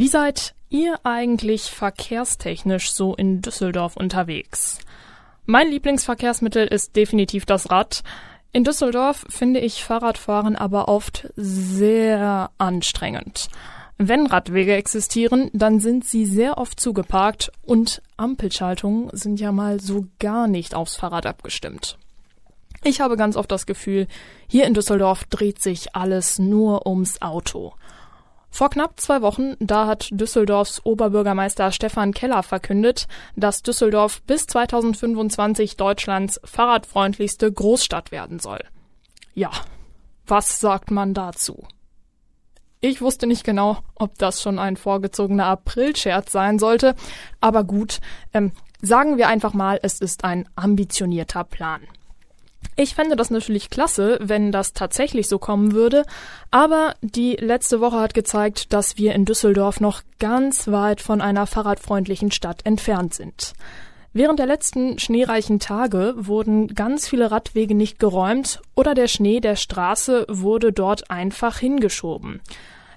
Wie seid ihr eigentlich verkehrstechnisch so in Düsseldorf unterwegs? Mein Lieblingsverkehrsmittel ist definitiv das Rad. In Düsseldorf finde ich Fahrradfahren aber oft sehr anstrengend. Wenn Radwege existieren, dann sind sie sehr oft zugeparkt und Ampelschaltungen sind ja mal so gar nicht aufs Fahrrad abgestimmt. Ich habe ganz oft das Gefühl, hier in Düsseldorf dreht sich alles nur ums Auto. Vor knapp zwei Wochen, da hat Düsseldorfs Oberbürgermeister Stefan Keller verkündet, dass Düsseldorf bis 2025 Deutschlands fahrradfreundlichste Großstadt werden soll. Ja, was sagt man dazu? Ich wusste nicht genau, ob das schon ein vorgezogener Aprilscherz sein sollte, aber gut, ähm, sagen wir einfach mal, es ist ein ambitionierter Plan. Ich fände das natürlich klasse, wenn das tatsächlich so kommen würde, aber die letzte Woche hat gezeigt, dass wir in Düsseldorf noch ganz weit von einer fahrradfreundlichen Stadt entfernt sind. Während der letzten schneereichen Tage wurden ganz viele Radwege nicht geräumt oder der Schnee der Straße wurde dort einfach hingeschoben.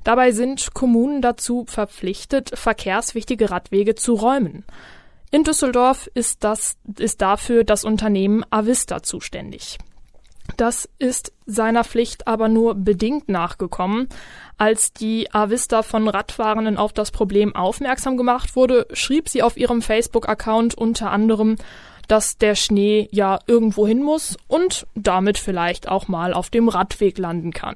Dabei sind Kommunen dazu verpflichtet, verkehrswichtige Radwege zu räumen. In Düsseldorf ist das, ist dafür das Unternehmen Avista zuständig. Das ist seiner Pflicht aber nur bedingt nachgekommen. Als die Avista von Radfahrenden auf das Problem aufmerksam gemacht wurde, schrieb sie auf ihrem Facebook-Account unter anderem, dass der Schnee ja irgendwo hin muss und damit vielleicht auch mal auf dem Radweg landen kann.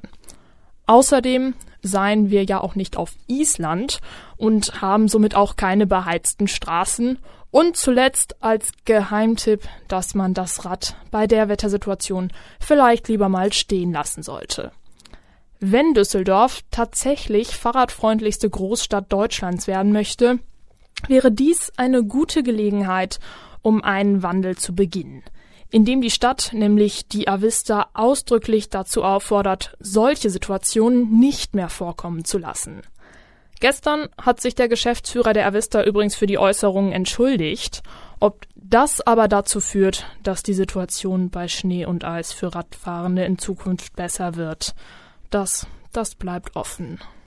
Außerdem seien wir ja auch nicht auf Island und haben somit auch keine beheizten Straßen. Und zuletzt als Geheimtipp, dass man das Rad bei der Wettersituation vielleicht lieber mal stehen lassen sollte. Wenn Düsseldorf tatsächlich fahrradfreundlichste Großstadt Deutschlands werden möchte, wäre dies eine gute Gelegenheit, um einen Wandel zu beginnen in dem die Stadt nämlich die Avista ausdrücklich dazu auffordert, solche Situationen nicht mehr vorkommen zu lassen. Gestern hat sich der Geschäftsführer der Avista übrigens für die Äußerungen entschuldigt. Ob das aber dazu führt, dass die Situation bei Schnee und Eis für Radfahrende in Zukunft besser wird, das, das bleibt offen.